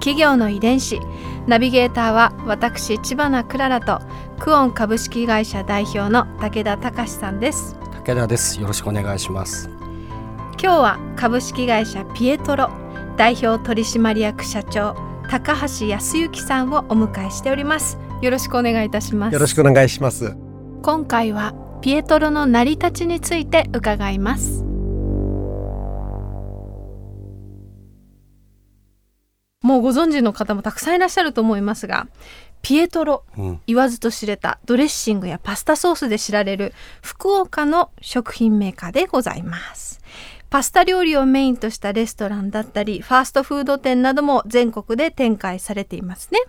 企業の遺伝子。ナビゲーターは私千葉なクララとクオン株式会社代表の武田隆さんです。武田です。よろしくお願いします。今日は株式会社ピエトロ代表取締役社長高橋康之さんをお迎えしております。よろしくお願いいたします。よろしくお願いします。今回はピエトロの成り立ちについて伺いますもうご存知の方もたくさんいらっしゃると思いますがピエトロ、うん。言わずと知れたドレッシングやパスタソースで知られる福岡の食品メーカーでございます。パスタ料理をメインとしたレストランだったりファーストフード店なども全国で展開されていますね。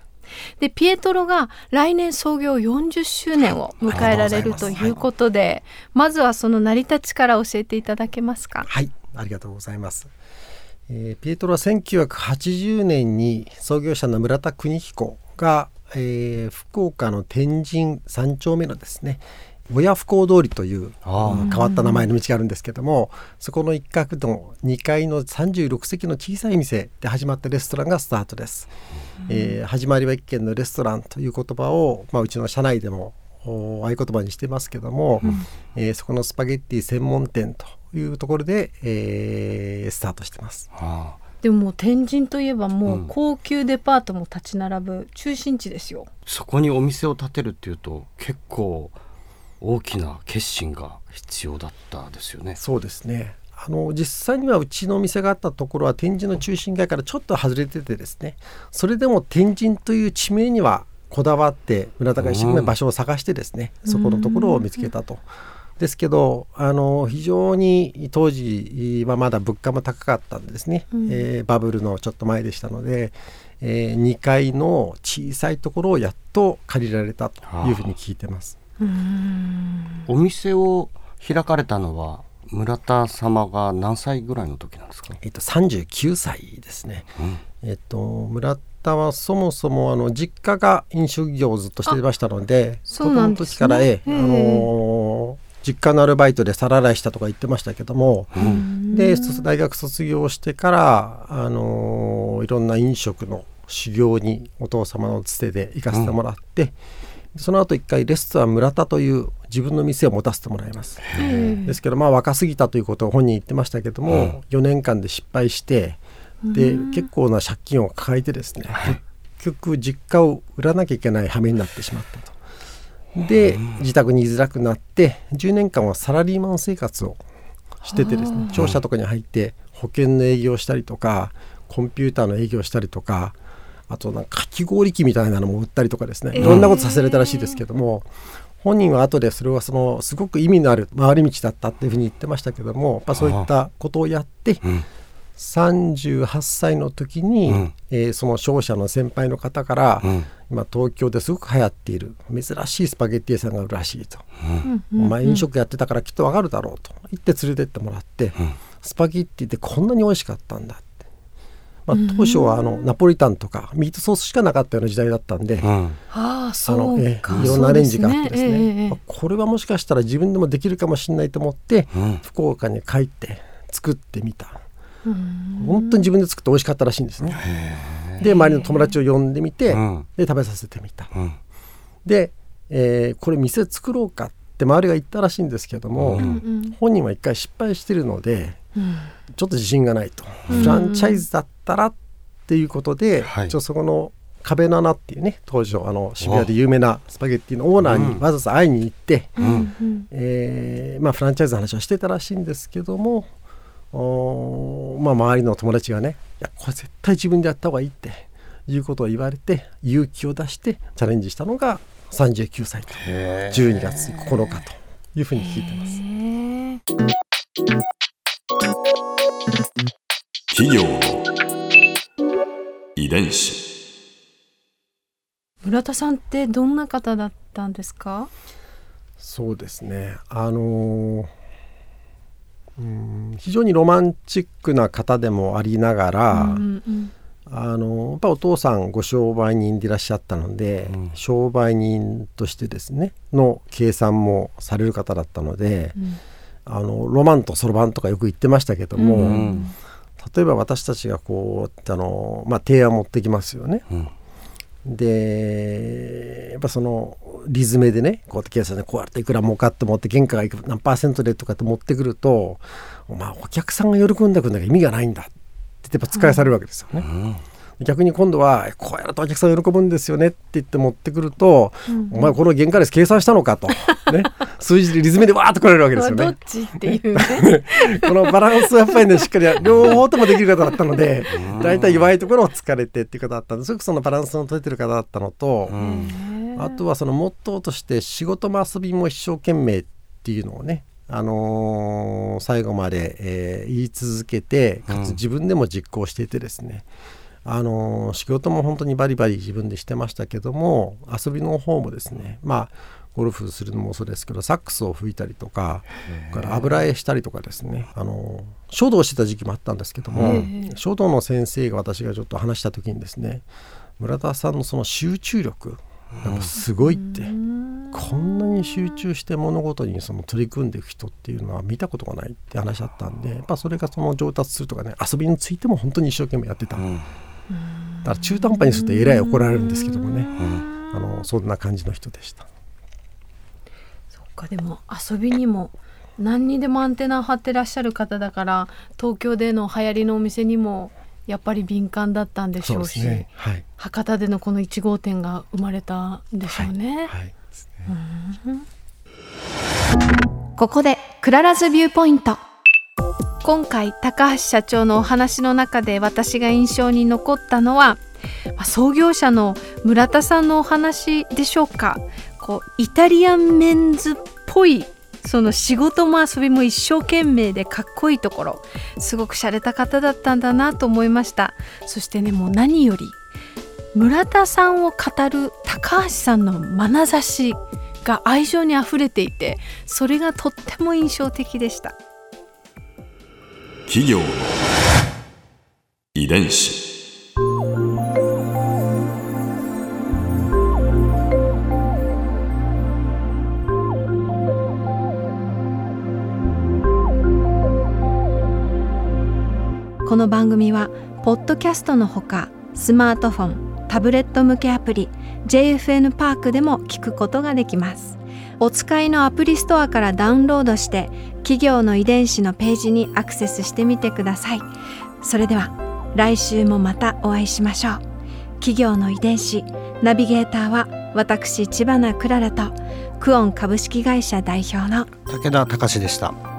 でピエトロが来年創業40周年を迎えられるということで、まずはその成り立ちから教えていただけますか？はい。ありがとうございます、えーピエトロは1980年に創業者の村田邦彦が、えー福岡の天神三丁目のですね親不孝通りという変わった名前の道があるんですけどもそこの一角の2階の36席の小さい店で始まったレストランがスタートです、えー始まりは一軒のレストランという言葉を、まあ、うちの社内でもお合言葉にしてますけども、えーそこのスパゲッティ専門店というところで、えースタートしてます。あ。でももう天神といえばもううん。高級デパートも立ち並ぶ中心地ですよ、そこにお店を建てるっていうと結構大きな決心が必要だったですよね。そうですね。あの実際にはうちのお店があったところは天神の中心街からちょっと外れててですね。それでも天神という地名にはこだわって村田が一生懸命場所を探してですね、そこのところを見つけたと。ですけどあの非常に当時はまだ物価も高かったんですね、えーバブルのちょっと前でしたので、え2階の小さいところをやっと借りられたというふうに聞いてます。お店を開かれたのは村田様が何歳ぐらいの時なんですか？えっと、39歳ですね。うんえっと、村田はそもそもあの実家が飲食業をずっとしていましたのでそうなんですね子供の時から、ええあのー実家のアルバイトで皿洗いしたとか言ってましたけども、で卒大学卒業してから、あのーいろんな飲食の修行にお父様のつてで行かせてもらって、その後一回レストラン村田という自分の店を持たせてもらいます。ですけどまあ若すぎたということを本人言ってましたけども、4年間で失敗してで結構な借金を抱えてですね、結局実家を売らなきゃいけない羽目になってしまったと。で自宅に居づらくなって10年間はサラリーマン生活をしててですね商社とかに入って保険の営業をしたりとかコンピューターの営業をしたりとかあとなんかかき氷機みたいなのも売ったりとかですねいろんなことさせられたらしいですけども、本人は後でそれはそのすごく意味のある回り道だったっていうふうに言ってましたけどもやっぱそういったことをやってうん。38歳の時に、うん。えーその商社の先輩の方から、うん今東京ですごく流行っている珍しいスパゲッティ屋さんがあるらしいと、お前飲食やってたからきっとわかるだろうと。言って連れてってもらって、スパゲッティってこんなに美味しかったんだって、まあ、当初はあのナポリタンとかミートソースしかなかったような時代だったんで、うん。あのえいろんなアレンジがあってですね。そうええええ。まあこれはもしかしたら自分でもできるかもしれないと思って、うん。福岡に帰って作ってみた。本当に自分で作って美味しかったらしいんですねで周りの友達を呼んでみて、うん。で食べさせてみた。うん。で、えーこれ店作ろうかって周りが言ったらしいんですけども、うん。本人は一回失敗してるので、ちょっと自信がないと、フランチャイズだったらっていうことで、はい。ちょそこの壁の穴っていうね当時あの渋谷で有名なスパゲッティのオーナーにわざわざ会いに行って、うん。えーまあ、フランチャイズの話をしてたらしいんですけどもまあ、周りの友達がね「いやこれ絶対自分でやった方がいい」っていうことを言われて勇気を出してチャレンジしたのが39歳とへー。12月9日というふうに聞いてます。企業の遺伝子。村田さんってどんな方だったんですか？そうですね。あのうん非常にロマンチックな方でもありながら、うんうん、あのやっぱお父さんご商売人でいらっしゃったので、うん、商売人としてですねの計算もされる方だったので、うん、あのロマンとそろばんとかよく言ってましたけども、うん、例えば私たちがこうあの、まあ、提案持ってきますよね。でやっぱそのリズムでねこうやって計算でこうやっていくら儲かって持って原価がいく何パーセントでとかって持ってくるとお前お客さんが喜んでくんだから意味がないんだってやっぱ使いされるわけですよね。うん逆に今度はこうやるとお客さん喜ぶんですよねって言って持ってくると、うん、お前この原価率計算したのかと、ね、数字でリズムでわーっと来られるわけですよね。どっちっていうね。このバランスやっぱりねしっかり両方ともできる方だったので大体弱いところを疲れてっていう方だったんですごくそのバランスの取れてる方だったのと、うん、あとはそのモットーとして仕事も遊びも一生懸命っていうのをねあのー、最後まで、えー、言い続けてかつ自分でも実行していてですね、あの仕事も本当にバリバリ自分でしてましたけども遊びの方もですねまあゴルフするのもそうですけどサックスを吹いたりとかから油絵したりとかですねあの書道してた時期もあったんですけども書道の先生が私がちょっと話した時にですね村田さんのその集中力やっぱすごいって、こんなに集中して物事にその取り組んでいく人っていうのは見たことがないって話だったんでやっぱそれがその上達するとかね遊びについても本当に一生懸命やってた。だから中途半端にするとえらい怒られるんですけどもね、あのそんな感じの人でした。そっかでも遊びにも何にでもアンテナを張ってらっしゃる方だから東京での流行りのお店にもやっぱり敏感だったんでしょうし、ね。はい、博多でのこの1号店が生まれたんでしょうね。はい、ここで Clara's Viewpoint 今回高橋社長のお話の中で私が印象に残ったのは創業者の村田さんのお話でしょうか。こうイタリアンメンズっぽいその仕事も遊びも一生懸命でかっこいいところすごく洒落た方だったんだなと思いました。そしてねもう何より村田さんを語る高橋さんの眼差しが愛情にあふれていてそれがとっても印象的でした。企業の遺伝子。この番組はポッドキャストのほかスマートフォンタブレット向けアプリ JFN パークでも聞くことができます。お使いのアプリストアからダウンロードして企業の遺伝子のページにアクセスしてみてください。それでは来週もまたお会いしましょう。企業の遺伝子ナビゲーターは私千葉なクララとクオン株式会社代表の武田隆でした。